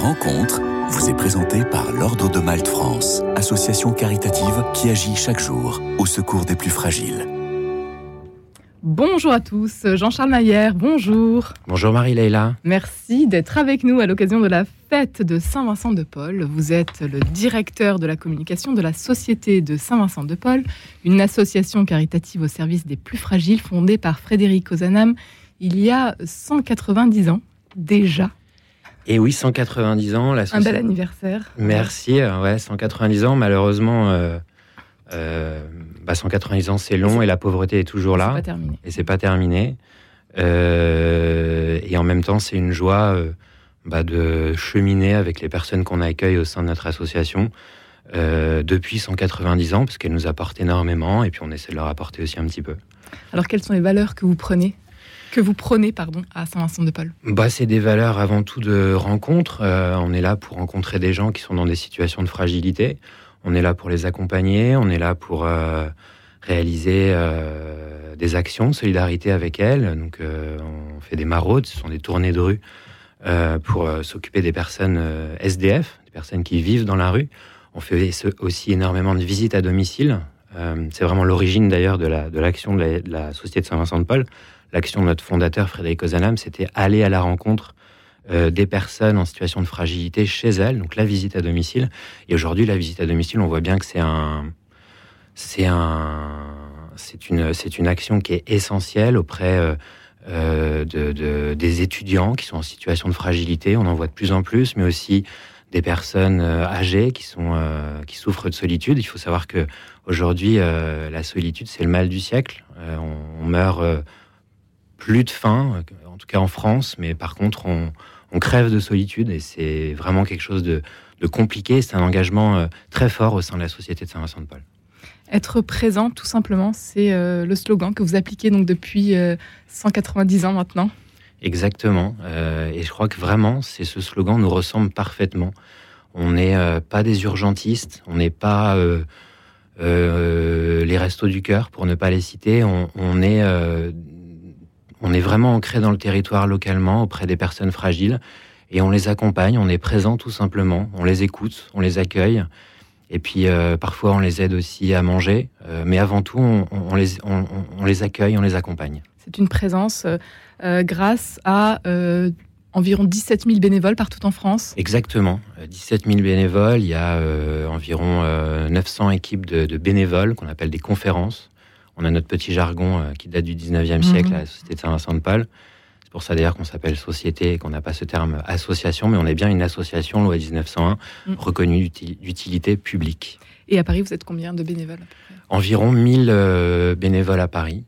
Rencontre vous est présentée par l'Ordre de Malte France, association caritative qui agit chaque jour au secours des plus fragiles. Bonjour à tous, Jean-Charles Maillère, bonjour. Bonjour Marie-Leila. Merci d'être avec nous à l'occasion de la fête de Saint-Vincent de Paul. Vous êtes le directeur de la communication de la Société de Saint-Vincent de Paul, une association caritative au service des plus fragiles fondée par Frédéric Ozanam il y a 190 ans déjà. Et oui, 190 ans. La Un bel anniversaire. Merci. euh, Ouais, 190 ans. Malheureusement, euh, euh, bah, 190 ans, c'est long et la pauvreté est toujours là. pas terminé. Et c'est pas terminé. Euh, et en même temps, c'est une joie euh, bah, de cheminer avec les personnes qu'on accueille au sein de notre association depuis 190 ans, parce qu'elles nous apportent énormément, et puis on essaie de leur apporter aussi un petit peu. Alors quelles sont les valeurs que vous prenez que vous prenez pardon à Saint-Vincent de Paul? Bah, c'est des valeurs avant tout de rencontre. Euh, on est là pour rencontrer des gens qui sont dans des situations de fragilité. On est là pour les accompagner. On est là pour euh, réaliser euh, des actions de solidarité avec elles. Donc, on fait des maraudes, ce sont des tournées de rue pour s'occuper des personnes SDF, des personnes qui vivent dans la rue. On fait aussi énormément de visites à domicile. C'est vraiment l'origine d'ailleurs de la- de l'action de, la, de la Société de Saint-Vincent-de-Paul l'action de notre fondateur Frédéric Ozanam, c'était aller à la rencontre euh, des personnes en situation de fragilité chez elles, donc la visite à domicile. Et aujourd'hui, la visite à domicile, on voit bien que c'est un, c'est un, c'est une, c'est une action qui est essentielle auprès euh, euh, de, de- des étudiants qui sont en situation de fragilité. On en voit de plus en plus, mais aussi des personnes âgées qui sont, qui souffrent de solitude. Il faut savoir que aujourd'hui, la solitude, c'est le mal du siècle. On, meurt plus de faim, euh, en tout cas en France, mais par contre, on, on crève de solitude et c'est vraiment quelque chose de, de compliqué. C'est un engagement euh, très fort au sein de la Société de Saint-Vincent-de-Paul. Être présent, tout simplement, c'est euh, le slogan que vous appliquez donc depuis euh, 190 ans maintenant. Exactement. Euh, et je crois que vraiment, c'est ce slogan nous ressemble parfaitement. On n'est euh, pas des urgentistes, on n'est pas euh, euh, les restos du cœur, pour ne pas les citer. On, on est, euh, on est vraiment ancré dans le territoire localement, auprès des personnes fragiles, et on les accompagne, on est présent tout simplement, on les écoute, on les accueille. Et puis euh, parfois on les aide aussi à manger, euh, mais avant tout on, on les, on- on les accueille, on les accompagne. C'est une présence euh, grâce à environ 17 000 bénévoles partout en France. Exactement. Euh, 17 000 bénévoles. Il y a environ euh, 900 équipes de, de bénévoles qu'on appelle des conférences. On a notre petit jargon euh, qui date du 19e siècle Mhm. à la Société de Saint-Vincent-de-Paul. C'est pour ça d'ailleurs qu'on s'appelle société et qu'on n'a pas ce terme association, mais on est bien une association, loi 1901, Mhm. reconnue d'uti- d'utilité publique. Et à Paris, vous êtes combien de bénévoles Environ 1000 euh, bénévoles à Paris.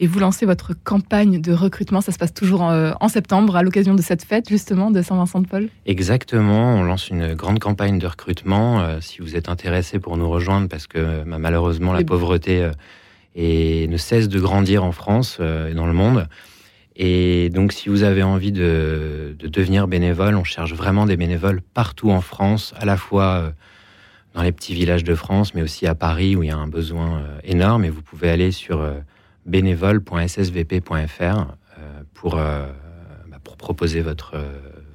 Et vous lancez votre campagne de recrutement, ça se passe toujours en, euh, en septembre, à l'occasion de cette fête justement de Saint-Vincent-de-Paul. Exactement, on lance une grande campagne de recrutement. euh, si vous êtes intéressé pour nous rejoindre, parce que malheureusement la pauvreté euh, est- ne cesse de grandir en France euh, et dans le monde. Et donc, si vous avez envie de, de devenir bénévole, on cherche vraiment des bénévoles partout en France, à la fois euh, dans les petits villages de France, mais aussi à Paris où il y a un besoin euh, énorme. Et vous pouvez aller sur bénévole.ssvp.fr pour, bah, pour proposer votre,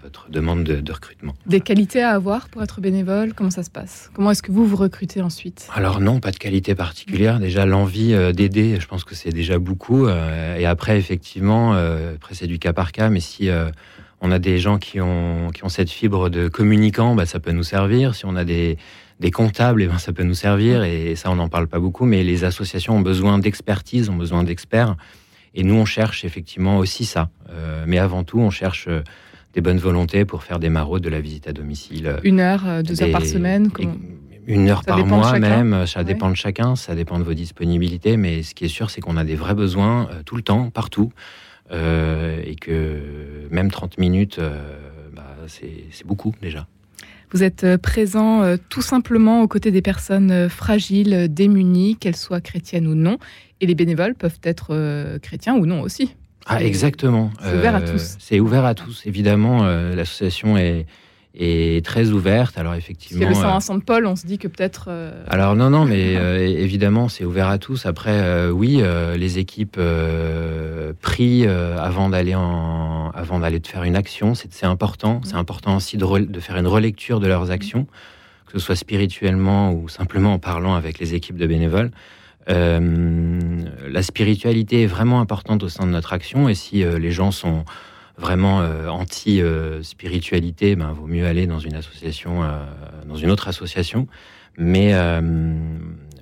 votre demande de, de recrutement. Des qualités à avoir pour être bénévole, comment ça se passe? Comment est-ce que vous vous recrutez ensuite? Alors non, pas de qualité particulière. Déjà l'envie euh, d'aider, je pense que c'est déjà beaucoup. euh, et après, effectivement, euh, après c'est du cas par cas. Mais si on a des gens qui ont qui ont cette fibre de communicant, bah, ça peut nous servir. Si on a des des comptables, eh ben, ça peut nous servir. Et ça, on n'en parle pas beaucoup. Mais les associations ont besoin d'expertise, ont besoin d'experts. Et nous, on cherche effectivement aussi ça. Euh, mais avant tout, on cherche des bonnes volontés pour faire des maraudes de la visite à domicile. Une heure, euh, deux heures par semaine comment- Une heure Ça par mois même, ça Ouais. dépend de chacun, ça dépend de vos disponibilités, mais ce qui est sûr, c'est qu'on a des vrais besoins euh, tout le temps, partout, euh, et que même 30 minutes, euh, bah, c'est beaucoup déjà. Vous êtes euh, présent euh, tout simplement aux côtés des personnes euh, fragiles, euh, démunies, qu'elles soient chrétiennes ou non. Et les bénévoles peuvent être euh, chrétiens ou non aussi. Ah, exactement. c'est ouvert à tous. C'est ouvert à tous. Évidemment, euh, l'association est, est très ouverte. Alors effectivement, Parce que le Saint-Vincent de Paul, on se dit que peut-être. Alors non, non, mais évidemment, c'est ouvert à tous. Après, oui, les équipes prient avant d'aller en, avant d'aller de faire une action, c'est important. C'est important aussi de, de, faire une relecture de leurs actions, que ce soit spirituellement ou simplement en parlant avec les équipes de bénévoles. Euh, la spiritualité est vraiment importante au sein de notre action et si euh, les gens sont vraiment euh, anti-spiritualité, ben, vaut mieux aller dans une association, dans une autre association. Mais,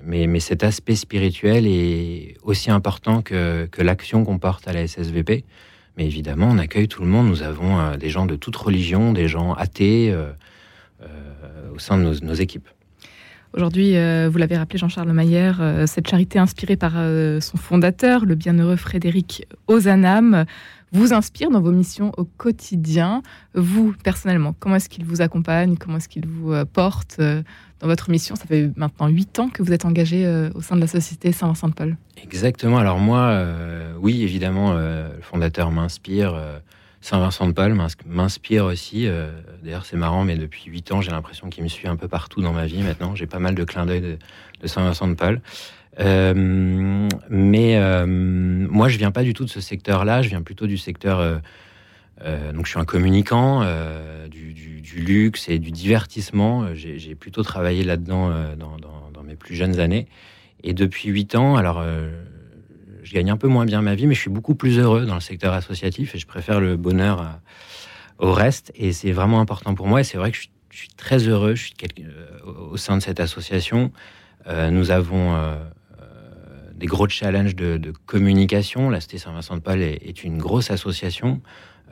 mais, cet aspect spirituel est aussi important que, que l'action qu'on porte à la SSVP. Mais évidemment, on accueille tout le monde. Nous avons des gens de toute religion, des gens athées au sein de nos équipes. Aujourd'hui, euh, vous l'avez rappelé, Jean-Charles Maillère, euh, cette charité inspirée par euh, son fondateur, le bienheureux Frédéric Ozanam, vous inspire dans vos missions au quotidien. Vous, personnellement, comment est-ce qu'il vous accompagne? Comment est-ce qu'il vous porte dans votre mission? Ça fait maintenant huit ans que vous êtes engagé au sein de la Société Saint-Vincent-de-Paul. Exactement. Alors moi, oui, évidemment, le fondateur m'inspire. Saint-Vincent de Paul m'inspire aussi. Euh, d'ailleurs, c'est marrant, mais depuis 8 ans, j'ai l'impression qu'il me suit un peu partout dans ma vie maintenant. J'ai pas mal de clins d'œil de, Saint-Vincent de Paul. Euh, mais euh, moi, je viens pas du tout de ce secteur-là. Je viens plutôt du secteur. donc, je suis un communicant du, luxe et du divertissement. J'ai plutôt travaillé là-dedans dans, mes plus jeunes années. Et depuis 8 ans, alors je gagne un peu moins bien ma vie, mais je suis beaucoup plus heureux dans le secteur associatif et je préfère le bonheur au reste. Et c'est vraiment important pour moi. Et c'est vrai que je suis, très heureux je suis euh, au sein de cette association. Euh, nous avons euh, des gros challenges de, communication. La Cité Saint-Vincent-de-Paul est, une grosse association.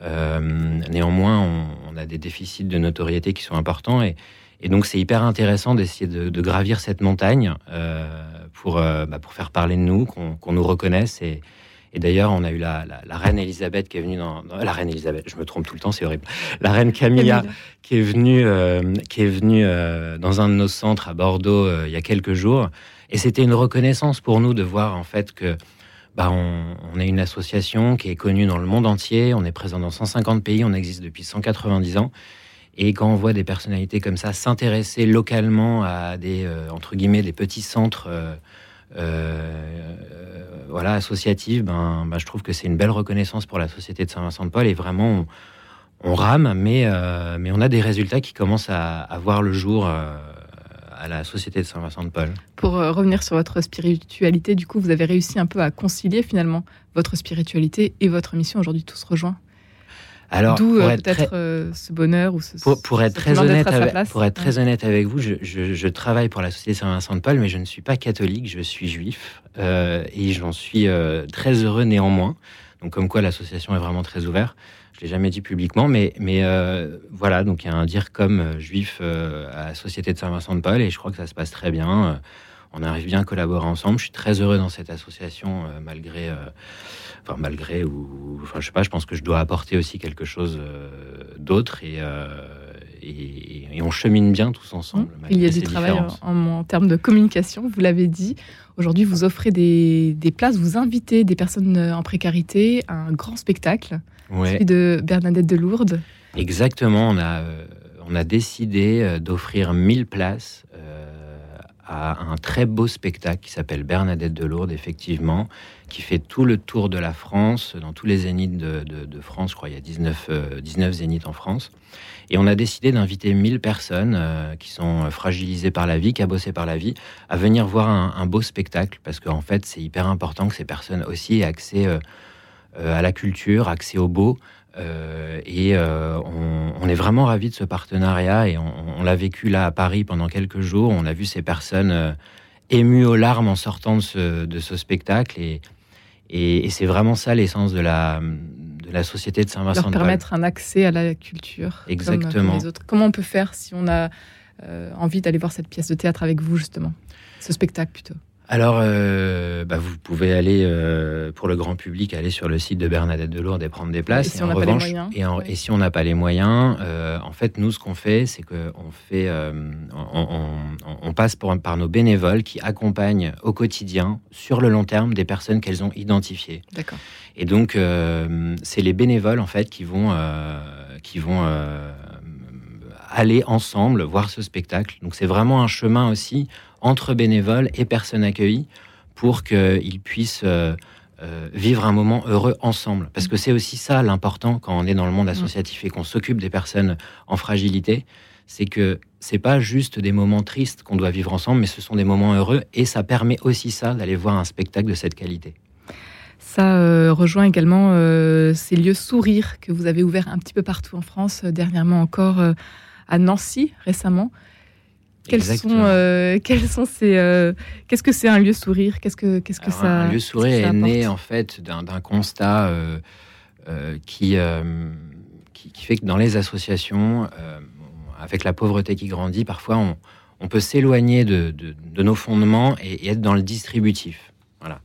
néanmoins, on, a des déficits de notoriété qui sont importants. Et, donc, c'est hyper intéressant d'essayer de, gravir cette montagne pour, euh, bah, pour faire parler de nous, qu'on nous reconnaisse. Et, et d'ailleurs, on a eu la, la, reine Elisabeth qui est venue dans, la reine Elisabeth. Je me trompe tout le temps, c'est horrible. La reine Camilla qui est venue, euh, qui est venue euh, dans un de nos centres à Bordeaux il y a quelques jours. Et c'était une reconnaissance pour nous de voir en fait que bah, on, on, est une association qui est connue dans le monde entier. On est présent dans 150 pays. On existe depuis 190 ans. Et quand on voit des personnalités comme ça s'intéresser localement à des entre guillemets des petits centres euh, voilà, associative, ben, ben, je trouve que c'est une belle reconnaissance pour la société de Saint-Vincent-de-Paul. Et vraiment on, rame, mais, euh, mais on a des résultats qui commencent à, voir le jour euh, à la société de Saint-Vincent-de-Paul. Pour revenir sur votre spiritualité, du coup, vous avez réussi un peu à concilier finalement votre spiritualité et votre mission. Aujourd'hui, tous rejoints alors, D'où euh, peut-être euh, ce bonheur ou ce, pour, être très honnête avec, pour être très honnête avec vous, je, je, travaille pour la Société Saint-Vincent de Paul, mais je ne suis pas catholique, je suis juif euh, et j'en suis très heureux néanmoins. Donc comme quoi l'association est vraiment très ouverte. Je l'ai jamais dit publiquement, mais mais voilà, donc il y a un dire comme juif à la Société de Saint-Vincent de Paul et je crois que ça se passe très bien. On arrive bien à collaborer ensemble. Je suis très heureux dans cette association malgré enfin malgré ou enfin je sais pas, je pense que je dois apporter aussi quelque chose euh, d'autre euh, et, et, on chemine bien tous ensemble. Il y a du travail en, termes de communication, vous l'avez dit. Aujourd'hui, vous offrez des, des, places, vous invitez des personnes euh, en précarité à un grand spectacle, celui de Bernadette de Lourdes. Exactement, on a, on a décidé d'offrir 1000 places à un très beau spectacle qui s'appelle Bernadette de Lourdes, effectivement, qui fait tout le tour de la France, dans tous les zéniths de, France, je crois, il y a 19, 19 euh, zéniths en France. Et on a décidé d'inviter 1000 personnes euh, qui sont fragilisées par la vie, qui cabossées par la vie, à venir voir un, beau spectacle, parce qu'en fait, c'est hyper important que ces personnes aussi aient accès euh, à la culture, accès au beau, euh, et euh, on, est vraiment ravis de ce partenariat et on, l'a vécu là à Paris pendant quelques jours. On a vu ces personnes euh, émues aux larmes en sortant de ce, spectacle et, et, c'est vraiment ça l'essence de la, de la société de Saint-Vincent. Leur permettre un accès à la culture. Exactement. Comment on peut faire si on a envie d'aller voir cette pièce de théâtre avec vous justement, ce spectacle plutôt alors, euh, bah, vous pouvez aller euh, pour le grand public, aller sur le site de Bernadette de Lourdes et prendre des places. Et si on n'a pas les moyens, et, si on n'a pas les moyens, euh, en fait, nous, ce qu'on fait, c'est qu'on fait, on, passe par nos bénévoles qui accompagnent au quotidien, sur le long terme, des personnes qu'elles ont identifiées. D'accord. Et donc, c'est les bénévoles en fait qui vont, qui vont aller ensemble voir ce spectacle. Donc c'est vraiment un chemin aussi entre bénévoles et personnes accueillies pour qu'ils puissent euh, euh, vivre un moment heureux ensemble. Parce que c'est aussi ça l'important quand on est dans le monde associatif et qu'on s'occupe des personnes en fragilité, c'est que c'est pas juste des moments tristes qu'on doit vivre ensemble, mais ce sont des moments heureux et ça permet aussi ça d'aller voir un spectacle de cette qualité. Ça euh, rejoint également euh, ces lieux sourires que vous avez ouverts un petit peu partout en France, dernièrement encore à Nancy récemment. Quels sont, quels sont ces Qu'est-ce que c'est un lieu sourire? Qu'est-ce que qu'est-ce que ça Un lieu sourire est né en fait d'un constat qui, qui, fait que dans les associations, avec la pauvreté qui grandit, parfois on, peut s'éloigner de, nos fondements et, et, être dans le distributif. Voilà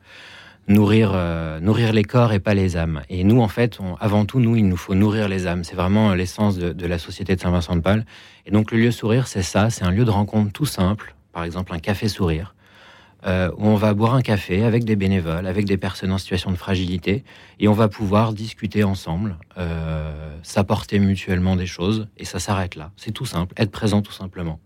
nourrir, euh, nourrir les corps et pas les âmes. Et nous, en fait, avant tout, nous, il nous faut nourrir les âmes. C'est vraiment l'essence de, la société de Saint-Vincent-de-Paul. Et donc, le lieu sourire, c'est ça. C'est un lieu de rencontre tout simple. Par exemple, un café sourire. Euh, où on va boire un café avec des bénévoles, avec des personnes en situation de fragilité, et on va pouvoir discuter ensemble, euh, s'apporter mutuellement des choses, et ça s'arrête là. C'est tout simple, être présent tout simplement.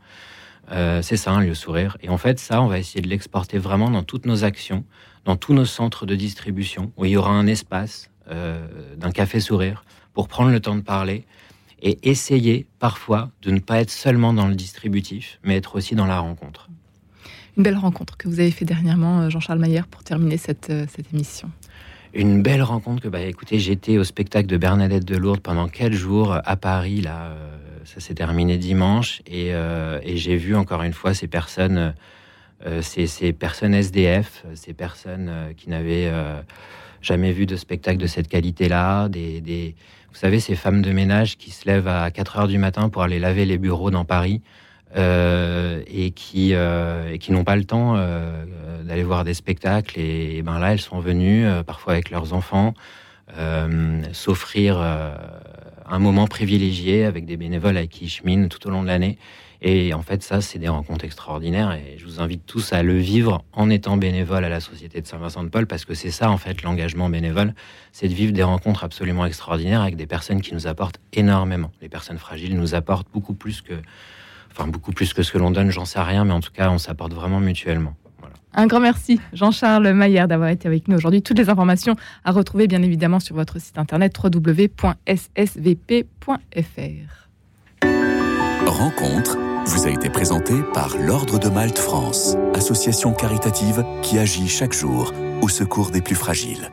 C'est ça, un lieu sourire. Et en fait, ça, on va essayer de l'exporter vraiment dans toutes nos actions, dans tous nos centres de distribution, où il y aura un espace euh, d'un café sourire pour prendre le temps de parler et essayer parfois de ne pas être seulement dans le distributif, mais être aussi dans la rencontre. Une belle rencontre que vous avez fait dernièrement, euh, Jean-Charles Maillère, pour terminer cette, euh, cette émission. Une belle rencontre que, bah, écoutez, j'étais au spectacle de Bernadette de Lourdes pendant quatre jours à Paris, là, ça s'est terminé dimanche, et, et j'ai vu encore une fois ces personnes euh, ces, personnes SDF, ces personnes euh, qui n'avaient euh, jamais vu de spectacle de cette qualité-là, vous savez, ces femmes de ménage qui se lèvent à 4 heures du matin pour aller laver les bureaux dans Paris et qui, n'ont pas le temps d'aller voir des spectacles. Et, ben là, elles sont venues, parfois avec leurs enfants, s'offrir un moment privilégié avec des bénévoles avec qui ils cheminent tout au long de l'année. Et en fait, ça, c'est des rencontres extraordinaires. Et je vous invite tous à le vivre en étant bénévole à la Société de Saint-Vincent-de-Paul, parce que c'est ça, en fait, l'engagement bénévole. C'est de vivre des rencontres absolument extraordinaires avec des personnes qui nous apportent énormément. Les personnes fragiles nous apportent beaucoup plus que, enfin, beaucoup plus que ce que l'on donne, j'en sais rien, mais en tout cas, on s'apporte vraiment mutuellement. Un grand merci, Jean-Charles Maillard, d'avoir été avec nous aujourd'hui. Toutes les informations à retrouver, bien évidemment, sur votre site internet www.ssvp.fr. Rencontre vous a été présenté par l'Ordre de Malte France, association caritative qui agit chaque jour au secours des plus fragiles.